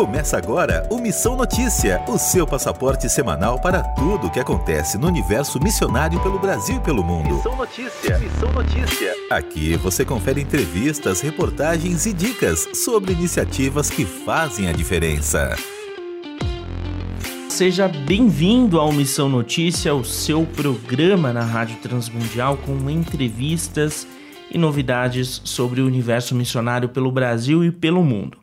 Começa agora o Missão Notícia, o seu passaporte semanal para tudo o que acontece no universo missionário pelo Brasil e pelo mundo. Missão Notícia, Missão Notícia. Aqui você confere entrevistas, reportagens e dicas sobre iniciativas que fazem a diferença. Seja bem-vindo ao Missão Notícia, o seu programa na Rádio Transmundial com entrevistas e novidades sobre o universo missionário pelo Brasil e pelo mundo.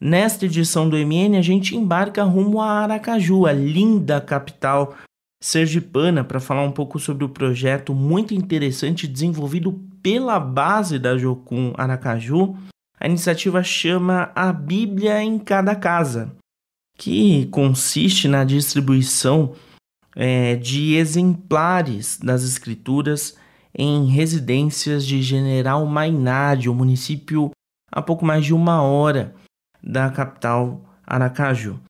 Nesta edição do MN, a gente embarca rumo a Aracaju, a linda capital sergipana, para falar um pouco sobre o projeto muito interessante desenvolvido pela base da Jocum Aracaju. A iniciativa chama A Bíblia em Cada Casa, que consiste na distribuição é, de exemplares das Escrituras em residências de General Mainardi, o município a pouco mais de uma hora da capital Aracaju.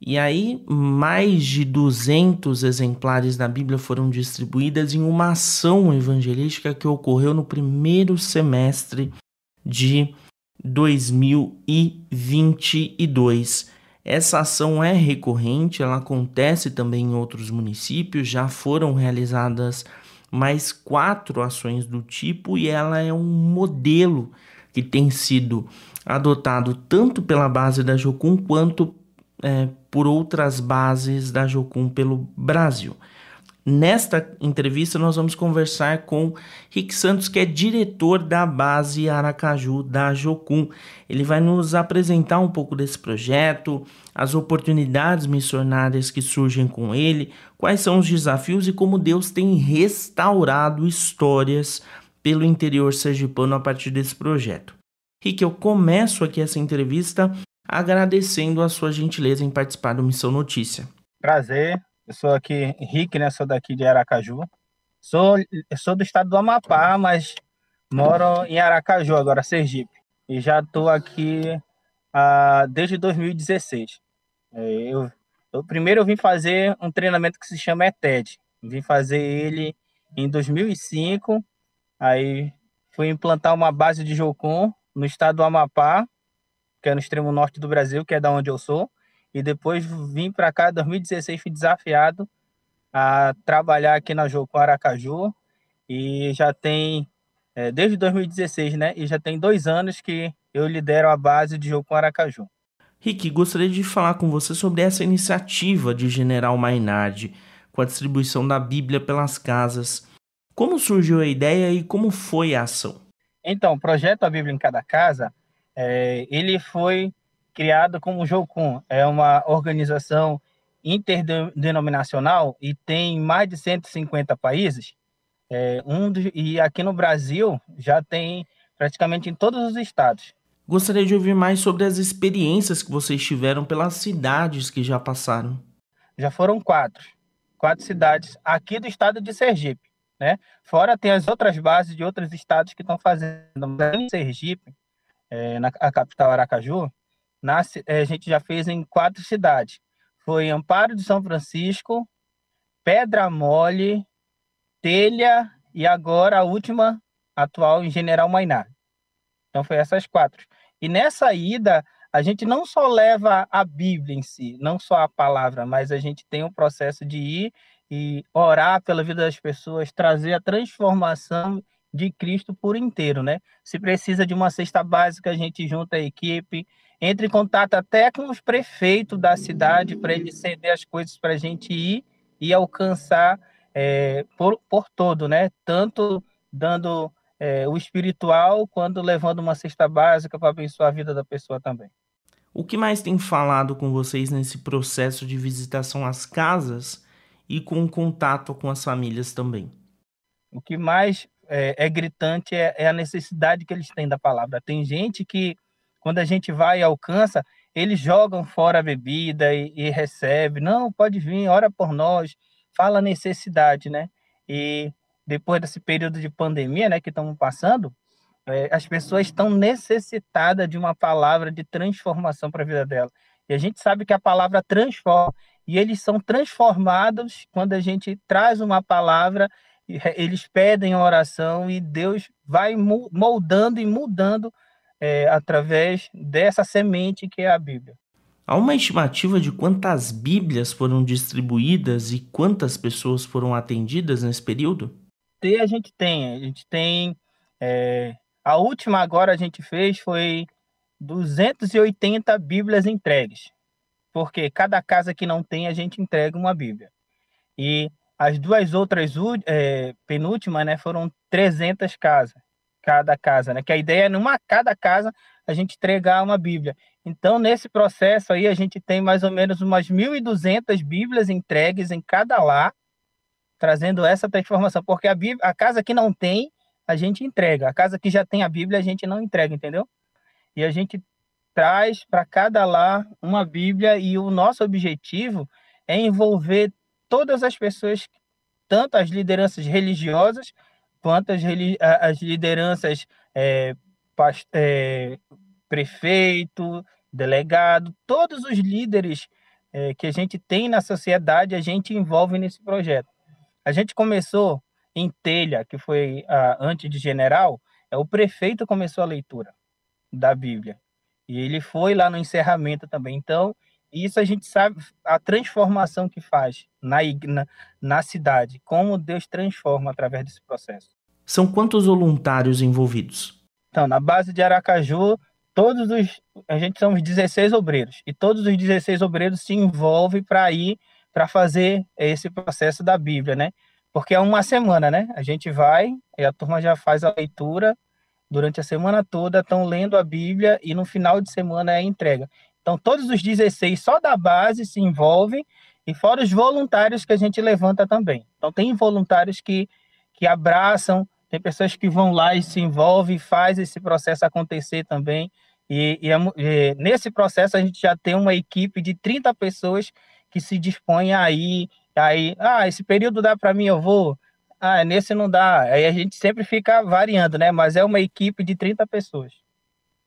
E aí, mais de 200 exemplares da Bíblia foram distribuídas em uma ação evangelística que ocorreu no primeiro semestre de 2022. Essa ação é recorrente, ela acontece também em outros municípios, já foram realizadas mais quatro ações do tipo e ela é um modelo que tem sido adotado tanto pela base da Jocum quanto é, por outras bases da Jocum pelo Brasil. Nesta entrevista, nós vamos conversar com Rick Santos, que é diretor da base Aracaju da Jocum. Ele vai nos apresentar um pouco desse projeto, as oportunidades missionárias que surgem com ele, quais são os desafios e como Deus tem restaurado histórias pelo interior sergipano a partir desse projeto. Rick, eu começo aqui essa entrevista agradecendo a sua gentileza em participar do Missão Notícia. Prazer, eu sou aqui Rick, né? Sou daqui de Aracaju. Sou, sou do estado do Amapá, mas moro em Aracaju, agora Sergipe. E já estou aqui ah, desde 2016. É, eu, eu, primeiro eu vim fazer um treinamento que se chama ETED. Vim fazer ele em 2005. Aí fui implantar uma base de Jocum no estado do Amapá, que é no extremo norte do Brasil, que é da onde eu sou, e depois vim para cá em 2016, fui desafiado a trabalhar aqui na Jocum Aracaju, e já tem, é, desde 2016, né, e já tem dois anos que eu lidero a base de Jocum Aracaju. Rick, gostaria de falar com você sobre essa iniciativa de General Mainardi, com a distribuição da Bíblia pelas casas. Como surgiu a ideia e como foi a ação? Então, o projeto A Bíblia em Cada Casa, é, ele foi criado como Jocum, é uma organização interdenominacional e tem mais de 150 países. É, um do, e aqui no Brasil já tem praticamente em todos os estados. Gostaria de ouvir mais sobre as experiências que vocês tiveram pelas cidades que já passaram. Já foram quatro, quatro cidades aqui do estado de Sergipe. Né? Fora tem as outras bases de outros estados que estão fazendo. Em Sergipe, é, na a capital Aracaju, nasce, é, a gente já fez em quatro cidades. Foi Amparo de São Francisco, Pedra Mole, Telha e agora a última atual em General Mainar. Então foi essas quatro. E nessa ida a gente não só leva a Bíblia em si, não só a palavra, mas a gente tem um processo de ir e orar pela vida das pessoas, trazer a transformação de Cristo por inteiro, né? Se precisa de uma cesta básica, a gente junta a equipe, entra em contato até com os prefeitos da cidade para eles ceder as coisas para a gente ir e alcançar é, por, por todo, né? Tanto dando é, o espiritual, quanto levando uma cesta básica para abençoar a vida da pessoa também. O que mais tem falado com vocês nesse processo de visitação às casas e com contato com as famílias também. O que mais é, é gritante é, é, a necessidade que eles têm da palavra. Tem gente que, quando a gente vai e alcança, eles jogam fora a bebida e, e recebe. Não, pode vir, ora por nós. Fala necessidade, né? E depois desse período de pandemia, né, que estamos passando, é, as pessoas estão necessitadas de uma palavra de transformação para a vida dela. E a gente sabe que a palavra transforma e eles são transformados quando a gente traz uma palavra, eles pedem a oração e Deus vai moldando e mudando é, através dessa semente que é a Bíblia. Há uma estimativa de quantas Bíblias foram distribuídas e quantas pessoas foram atendidas nesse período? Tem, a gente tem. A gente tem. É, a última agora a gente fez foi 280 Bíblias entregues. Porque cada casa que não tem, a gente entrega uma Bíblia. E as duas outras é, penúltimas, né, foram 300 casas, cada casa, né? Que a ideia é numa cada casa a gente entregar uma Bíblia. Então, nesse processo aí, a gente tem mais ou menos umas 1.200 Bíblias entregues em cada lar, trazendo essa transformação, porque a, Bíblia, a casa que não tem, a gente entrega. A casa que já tem a Bíblia, a gente não entrega, entendeu? E a gente traz para cada lar uma Bíblia e o nosso objetivo é envolver todas as pessoas, tanto as lideranças religiosas quanto as, as lideranças é, é, prefeito, delegado, todos os líderes é, que a gente tem na sociedade, a gente envolve nesse projeto. A gente começou em Telha, que foi a, antes de general, é o prefeito começou a leitura da Bíblia. E ele foi lá no encerramento também. Então, isso a gente sabe a transformação que faz na, na, na cidade, como Deus transforma através desse processo. São quantos voluntários envolvidos? Então, na base de Aracaju, todos os a gente somos 16 obreiros e todos os 16 obreiros se envolvem para ir para fazer esse processo da Bíblia, né? Porque é uma semana, né? A gente vai e a turma já faz a leitura durante a semana toda, estão lendo a Bíblia e no final de semana é a entrega. Então, todos os 16 só da base se envolvem, e fora os voluntários que a gente levanta também. Então, tem voluntários que, que abraçam, tem pessoas que vão lá e se envolvem, faz esse processo acontecer também. E, e, e, nesse processo a gente já tem uma equipe de 30 pessoas que se dispõem a ir, aí, ah, esse período dá para mim, eu vou. Ah, nesse não dá. Aí a gente sempre fica variando, né? Mas é uma equipe de 30 pessoas.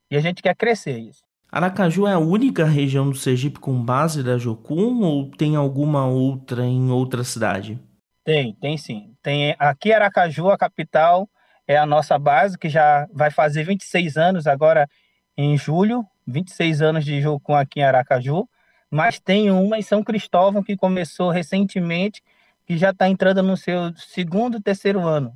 E a gente quer crescer isso. Aracaju é a única região do Sergipe com base da Jocum ou tem alguma outra em outra cidade? Tem, tem sim. Tem aqui Aracaju, a capital, é a nossa base que já vai fazer 26 anos agora em julho, 26 anos de Jocum aqui em Aracaju, mas tem uma em São Cristóvão que começou recentemente, que já está entrando no seu segundo, terceiro ano,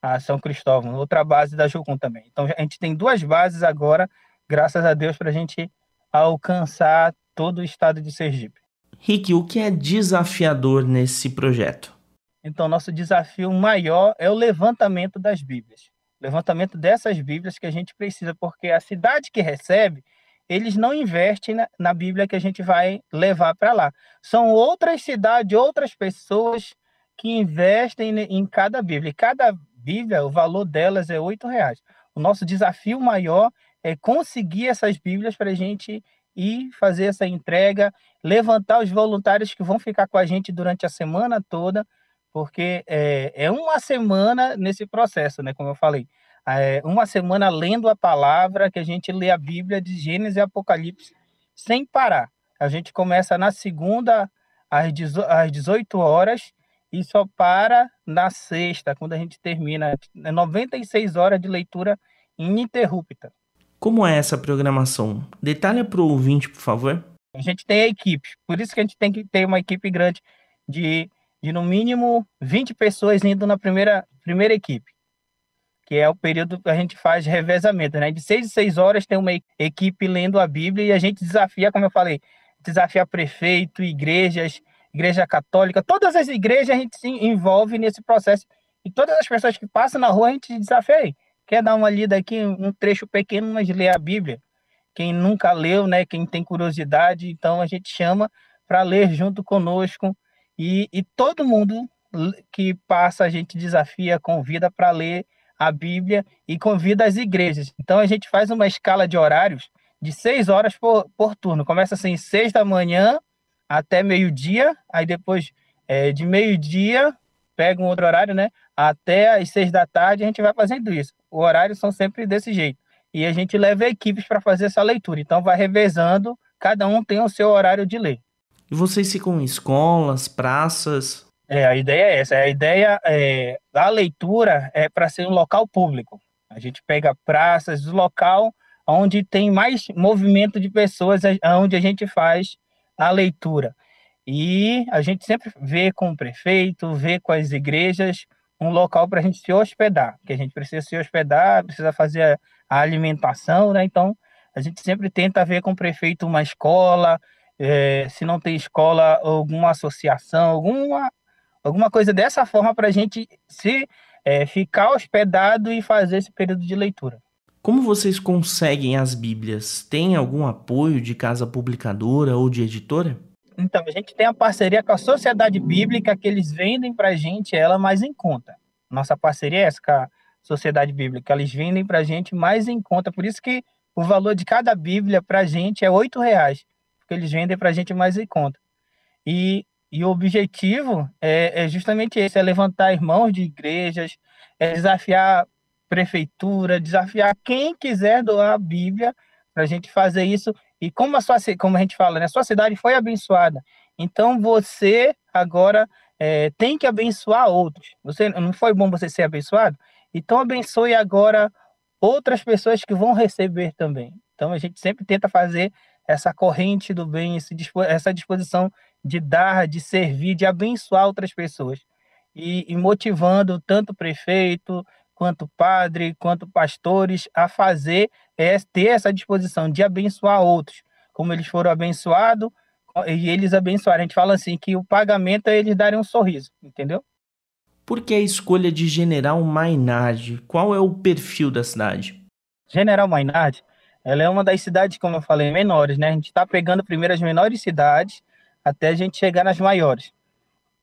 a São Cristóvão, outra base da Jocum também. Então a gente tem duas bases agora graças a Deus, para a gente alcançar todo o estado de Sergipe. Rick, o que é desafiador nesse projeto? Então, nosso desafio maior é o levantamento das Bíblias. Levantamento dessas Bíblias que a gente precisa, porque a cidade que recebe, eles não investem na, na Bíblia que a gente vai levar para lá. São outras cidades, outras pessoas que investem em cada Bíblia. E cada Bíblia, o valor delas é R$ reais. O nosso desafio maior é, conseguir essas Bíblias para a gente ir fazer essa entrega, levantar os voluntários que vão ficar com a gente durante a semana toda, porque é, é uma semana nesse processo, né? Como eu falei, é uma semana lendo a palavra, que a gente lê a Bíblia de Gênesis e Apocalipse sem parar. A gente começa na segunda às 18 horas e só para na sexta, quando a gente termina. 96 horas de leitura ininterrupta. Como é essa programação? Detalhe para o ouvinte, por favor. A gente tem a equipe, por isso que a gente tem que ter uma equipe grande de, de no mínimo 20 pessoas indo na primeira, primeira equipe, que é o período que a gente faz revezamento, né? De seis em seis horas tem uma equipe lendo a Bíblia e a gente desafia, como eu falei, desafia prefeito, igrejas, igreja católica, todas as igrejas a gente se envolve nesse processo e todas as pessoas que passam na rua a gente desafia aí quer dar uma lida aqui, um trecho pequeno, mas ler a Bíblia. Quem nunca leu, né, quem tem curiosidade, então a gente chama para ler junto conosco. E, e todo mundo que passa, a gente desafia, convida para ler a Bíblia e convida as igrejas. Então a gente faz uma escala de horários de seis horas por, por turno. Começa assim, seis da manhã até meio-dia, aí depois é, de meio-dia, pega um outro horário, né? Até as seis da tarde a gente vai fazendo isso o horário são sempre desse jeito. E a gente leva equipes para fazer essa leitura. Então vai revezando, cada um tem o seu horário de ler. E vocês ficam em escolas, praças? É, a ideia é essa. A ideia é, da leitura é para ser um local público. A gente pega praças, local onde tem mais movimento de pessoas, onde a gente faz a leitura. E a gente sempre vê com o prefeito, vê com as igrejas, um local para a gente se hospedar, que a gente precisa se hospedar, precisa fazer a alimentação, né? Então, a gente sempre tenta ver com o prefeito uma escola, é, se não tem escola, alguma associação, alguma, alguma coisa dessa forma para a gente se é, ficar hospedado e fazer esse período de leitura. Como vocês conseguem as Bíblias? Tem algum apoio de casa publicadora ou de editora? Então, a gente tem a parceria com a Sociedade Bíblica, que eles vendem para a gente ela mais em conta. Nossa parceria é essa com a Sociedade Bíblica, eles vendem para a gente mais em conta. Por isso que o valor de cada Bíblia para a gente é R$ reais, porque eles vendem para a gente mais em conta. E, e o objetivo é, é justamente esse, é levantar irmãos de igrejas, é desafiar prefeitura, desafiar quem quiser doar a Bíblia para a gente fazer isso e como a sua, como a gente fala, né, a sua cidade foi abençoada, então você agora é, tem que abençoar outros. Você não foi bom você ser abençoado? Então abençoe agora outras pessoas que vão receber também. Então a gente sempre tenta fazer essa corrente do bem, essa disposição de dar, de servir, de abençoar outras pessoas. E, e motivando tanto o prefeito, quanto padre, quanto pastores a fazer é ter essa disposição de abençoar outros, como eles foram abençoados e eles abençoaram. A gente fala assim que o pagamento é eles darem um sorriso, entendeu? Por que a escolha de General Maynard? Qual é o perfil da cidade? General Maynard, ela é uma das cidades, como eu falei, menores, né? A gente está pegando primeiro as menores cidades até a gente chegar nas maiores.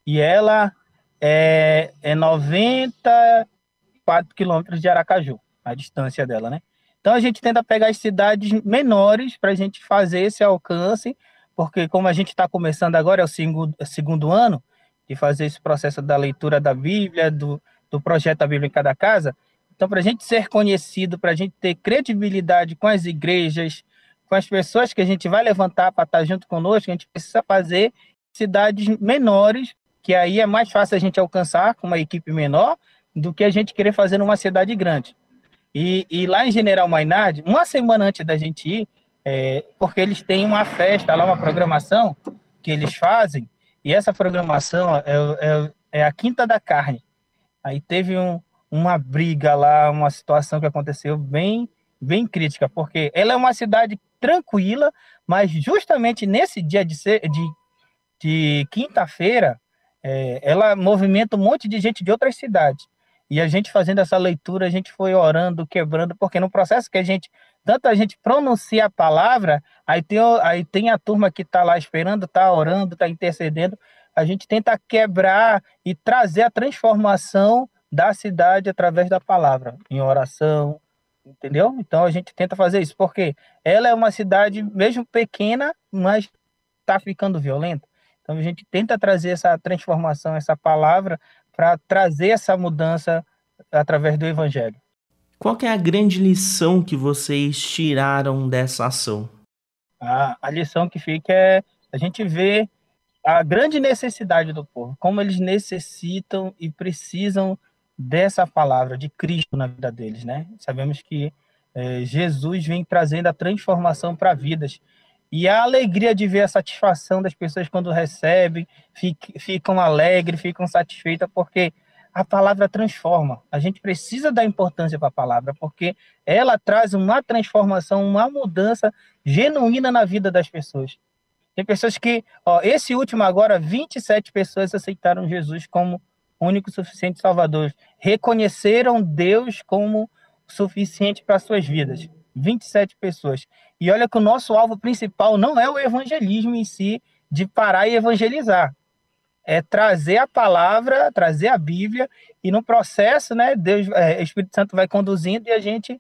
E ela é, é 90 4 quilômetros de Aracaju, a distância dela, né? Então a gente tenta pegar as cidades menores para a gente fazer esse alcance, porque como a gente está começando agora, é o segundo, é segundo ano de fazer esse processo da leitura da Bíblia, do, do projeto da Bíblia em cada casa, então para a gente ser conhecido, para a gente ter credibilidade com as igrejas, com as pessoas que a gente vai levantar para estar tá junto conosco, a gente precisa fazer cidades menores, que aí é mais fácil a gente alcançar com uma equipe menor, do que a gente querer fazer numa cidade grande. E, e lá em General Maynard, uma semana antes da gente ir, é, porque eles têm uma festa lá, uma programação que eles fazem, e essa programação é, é, é a Quinta da Carne. Aí teve um, uma briga lá, uma situação que aconteceu bem, bem crítica, porque ela é uma cidade tranquila, mas justamente nesse dia de, de, de quinta-feira, é, ela movimenta um monte de gente de outras cidades. E a gente fazendo essa leitura, a gente foi orando, quebrando, porque no processo que a gente, tanto a gente pronuncia a palavra, aí tem, aí tem a turma que está lá esperando, está orando, está intercedendo, a gente tenta quebrar e trazer a transformação da cidade através da palavra, em oração, entendeu? Então a gente tenta fazer isso, porque ela é uma cidade, mesmo pequena, mas está ficando violenta. Então a gente tenta trazer essa transformação, essa palavra para trazer essa mudança através do Evangelho. Qual é a grande lição que vocês tiraram dessa ação? A, a lição que fica é a gente vê a grande necessidade do povo, como eles necessitam e precisam dessa palavra de Cristo na vida deles, né? Sabemos que é, Jesus vem trazendo a transformação para vidas. E a alegria de ver a satisfação das pessoas quando recebem, ficam alegres, ficam satisfeitas, porque a palavra transforma. A gente precisa dar importância para a palavra, porque ela traz uma transformação, uma mudança genuína na vida das pessoas. Tem pessoas que, ó, esse último agora, 27 pessoas aceitaram Jesus como único suficiente Salvador. Reconheceram Deus como suficiente para suas vidas. 27 pessoas. E olha que o nosso alvo principal não é o evangelismo em si, de parar e evangelizar. É trazer a palavra, trazer a Bíblia, e no processo, né, Deus, é, o Espírito Santo vai conduzindo e a gente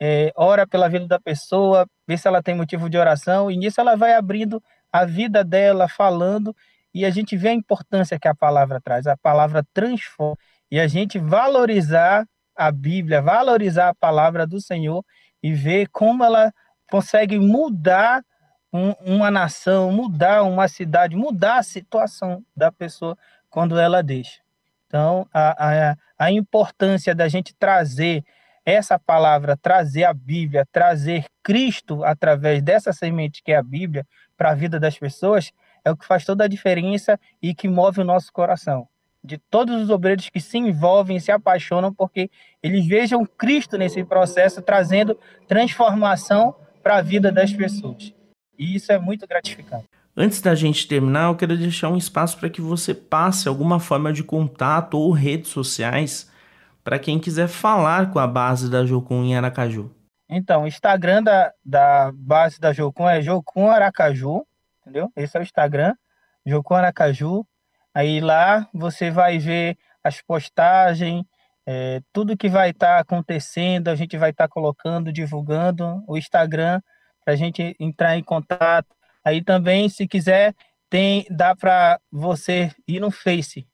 é, ora pela vida da pessoa, vê se ela tem motivo de oração, e nisso ela vai abrindo a vida dela, falando, e a gente vê a importância que a palavra traz. A palavra transforma. E a gente valorizar a Bíblia, valorizar a palavra do Senhor e ver como ela consegue mudar um, uma nação, mudar uma cidade, mudar a situação da pessoa quando ela deixa. Então, a, a, a importância da gente trazer essa palavra, trazer a Bíblia, trazer Cristo através dessa semente que é a Bíblia para a vida das pessoas, é o que faz toda a diferença e que move o nosso coração. De todos os obreiros que se envolvem, se apaixonam, porque eles vejam Cristo nesse processo, trazendo transformação para a vida das pessoas. E isso é muito gratificante. Antes da gente terminar, eu quero deixar um espaço para que você passe alguma forma de contato ou redes sociais para quem quiser falar com a base da Jocum em Aracaju. Então, o Instagram da, da base da Jocum é Jocum Aracaju, entendeu? Esse é o Instagram, Jocum Aracaju. Aí lá você vai ver as postagens, é, tudo que vai estar tá acontecendo, a gente vai estar tá colocando, divulgando o Instagram para a gente entrar em contato. Aí também, se quiser, tem dá para você ir no Face.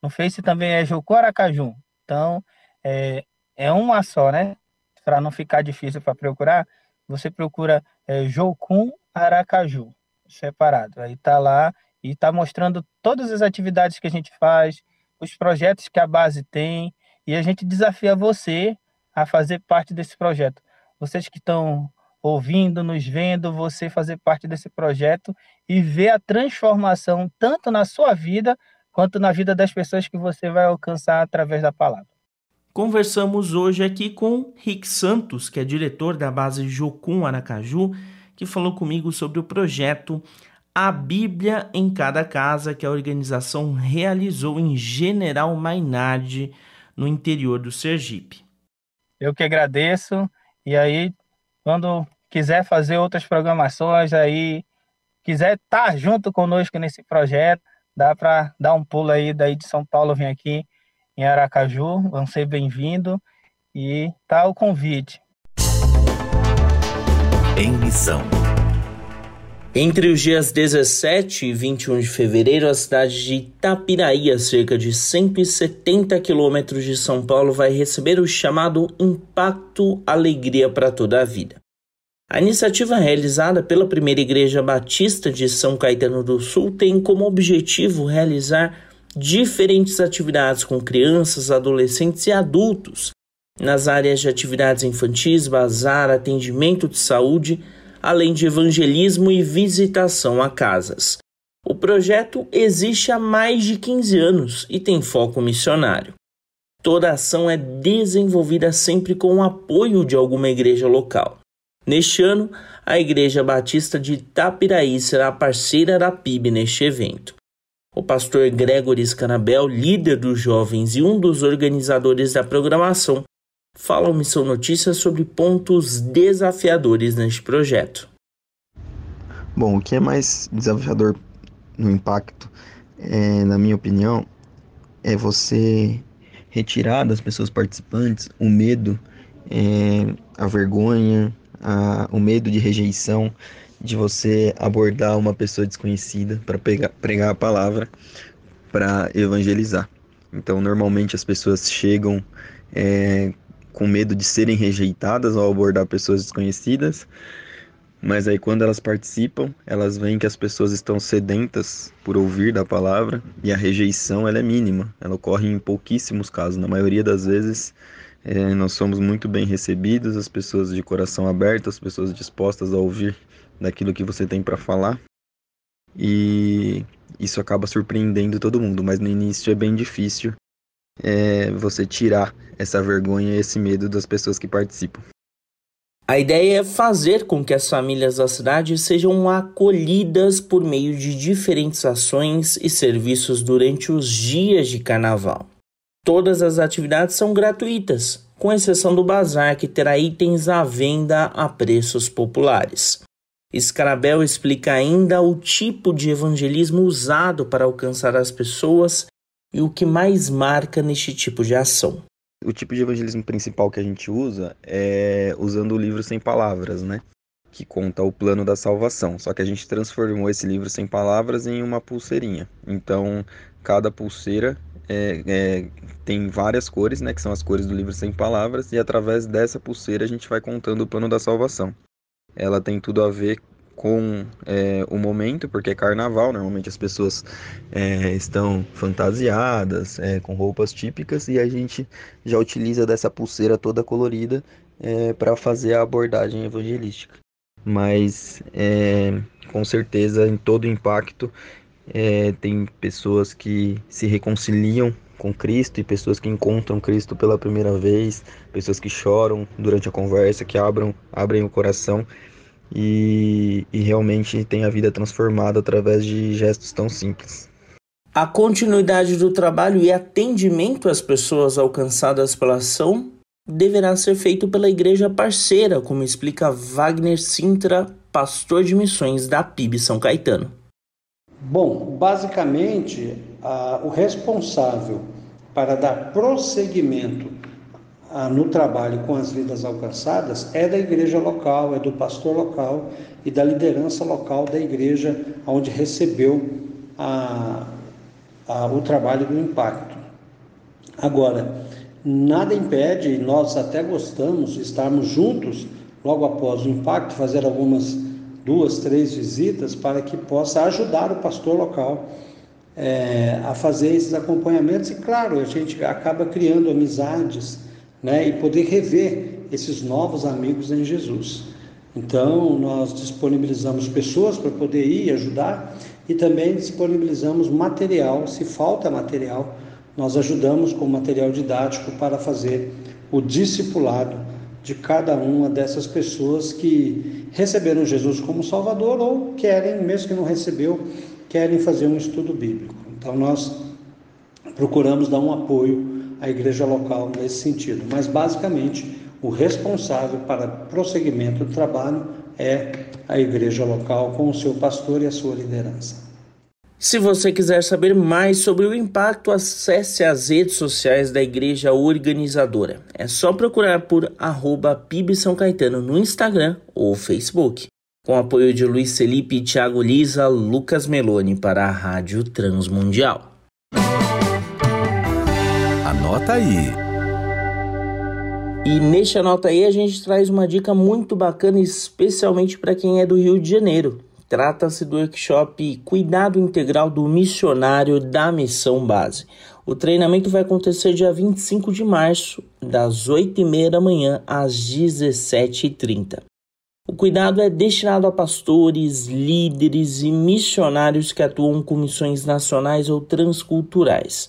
No Face também é Jocum Aracaju. Então, é, é uma só, né? Para não ficar difícil para procurar, você procura é, Jocum Aracaju, separado. Aí tá lá e tá mostrando todas as atividades que a gente faz, os projetos que a base tem, e a gente desafia você a fazer parte desse projeto. Vocês que estão ouvindo, nos vendo, você fazer parte desse projeto e ver a transformação tanto na sua vida quanto na vida das pessoas que você vai alcançar através da palavra. Conversamos hoje aqui com Rick Santos, que é diretor da base Jocum Aracaju, que falou comigo sobre o projeto A Bíblia em Cada Casa, que a organização realizou em General Mainardi, no interior do Sergipe. Eu que agradeço. E aí, quando quiser fazer outras programações aí, quiser estar junto conosco nesse projeto, dá para dar um pulo aí daí de São Paulo, vem aqui em Aracaju, vão ser bem-vindos e tá o convite. Em missão. Entre os dias 17 e 21 de fevereiro, a cidade de Itapiraí, a cerca de 170 quilômetros de São Paulo, vai receber o chamado Impacto Alegria para toda a Vida. A iniciativa realizada pela Primeira Igreja Batista de São Caetano do Sul tem como objetivo realizar diferentes atividades com crianças, adolescentes e adultos nas áreas de atividades infantis, bazar, atendimento de saúde, além de evangelismo e visitação a casas. O projeto existe há mais de 15 anos e tem foco missionário. Toda a ação é desenvolvida sempre com o apoio de alguma igreja local. Neste ano, a Igreja Batista de Itapiraí será parceira da PIB neste evento. O pastor Gregory Scanabel, líder dos jovens e um dos organizadores da programação, fala ao Missão Notícias sobre pontos desafiadores neste projeto. Bom, o que é mais desafiador no impacto, é, na minha opinião, é você retirar das pessoas participantes o medo, é, a vergonha, a, o medo de rejeição, de você abordar uma pessoa desconhecida para pregar a palavra, para evangelizar. Então, normalmente as pessoas chegam é, com medo de serem rejeitadas ao abordar pessoas desconhecidas, mas aí quando elas participam, elas veem que as pessoas estão sedentas por ouvir da palavra e a rejeição ela é mínima, ela ocorre em pouquíssimos casos. Na maioria das vezes é, nós somos muito bem recebidos, as pessoas de coração aberto, as pessoas dispostas a ouvir daquilo que você tem para falar. E isso acaba surpreendendo todo mundo, mas no início é bem difícil é, você tirar essa vergonha e esse medo das pessoas que participam. A ideia é fazer com que as famílias da cidade sejam acolhidas por meio de diferentes ações e serviços durante os dias de carnaval. Todas as atividades são gratuitas, com exceção do bazar, que terá itens à venda a preços populares. Scarabel explica ainda o tipo de evangelismo usado para alcançar as pessoas e o que mais marca neste tipo de ação. O tipo de evangelismo principal que a gente usa é usando o livro sem palavras, né? Que conta o plano da salvação. Só que a gente transformou esse livro sem palavras em uma pulseirinha. Então, cada pulseira é, é, tem várias cores, né, que são as cores do livro sem palavras, e através dessa pulseira a gente vai contando o plano da salvação. Ela tem tudo a ver com é, o momento, porque é carnaval, normalmente as pessoas é, estão fantasiadas, é, com roupas típicas, e a gente já utiliza dessa pulseira toda colorida é, para fazer a abordagem evangelística. Mas é, com certeza em todo impacto é, tem pessoas que se reconciliam com Cristo e pessoas que encontram Cristo pela primeira vez, pessoas que choram durante a conversa, que abram, abrem o coração e, e realmente tem a vida transformada através de gestos tão simples. A continuidade do trabalho e atendimento às pessoas alcançadas pela ação deverá ser feito pela igreja parceira, como explica Wagner Sintra, pastor de missões da PIB São Caetano. Bom, basicamente, a, o responsável para dar prosseguimento no trabalho com as vidas alcançadas é da igreja local, é do pastor local e da liderança local da igreja onde recebeu a, o trabalho do impacto. Agora, nada impede, nós até gostamos de estarmos juntos logo após o impacto, fazer algumas duas, três visitas para que possa ajudar o pastor local é, a fazer esses acompanhamentos. E claro, a gente acaba criando amizades né, e poder rever esses novos amigos em Jesus. Então, nós disponibilizamos pessoas para poder ir ajudar e também disponibilizamos material, se falta material, nós ajudamos com material didático para fazer o discipulado de cada uma dessas pessoas que receberam Jesus como Salvador ou querem, mesmo que não recebeu, querem fazer um estudo bíblico. Então nós procuramos dar um apoio à igreja local nesse sentido, mas basicamente o responsável para prosseguimento do trabalho é a igreja local com o seu pastor e a sua liderança. Se você quiser saber mais sobre o impacto, acesse as redes sociais da igreja organizadora. É só procurar por arroba PIB São Caetano no Instagram ou Facebook. Com apoio de Luiz Felipe, Thiago Lisa, Lucas Meloni para a Rádio Transmundial. Anota aí. E neste Anota aí a gente traz uma dica muito bacana, especialmente para quem é do Rio de Janeiro. Trata-se do workshop Cuidado Integral do Missionário da Missão Base. O treinamento vai acontecer dia 25 de março, das 8h30 da manhã às 17h30. O cuidado é destinado a pastores, líderes e missionários que atuam com missões nacionais ou transculturais.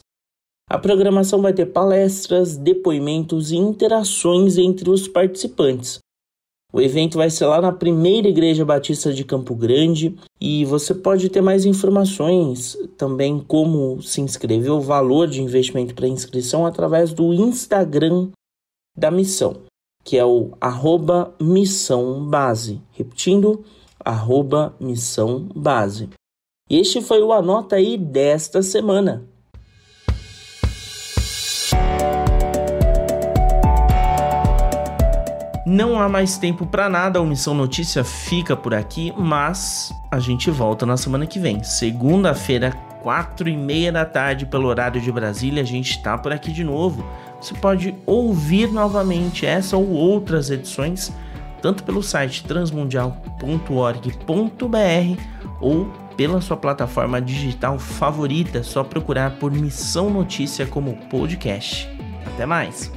A programação vai ter palestras, depoimentos e interações entre os participantes, o evento vai ser lá na primeira Igreja Batista de Campo Grande e você pode ter mais informações também como se inscrever, o valor de investimento para inscrição através do Instagram da missão, que é o arroba missão base. Repetindo, arroba missão base. Este foi o Anota aí desta semana. Não há mais tempo para nada, a Omissão Notícia fica por aqui, mas a gente volta na semana que vem. Segunda-feira, quatro e meia da tarde, pelo horário de Brasília, a gente está por aqui de novo. Você pode ouvir novamente essa ou outras edições, tanto pelo site transmundial.org.br ou pela sua plataforma digital favorita, só procurar por Missão Notícia como podcast. Até mais!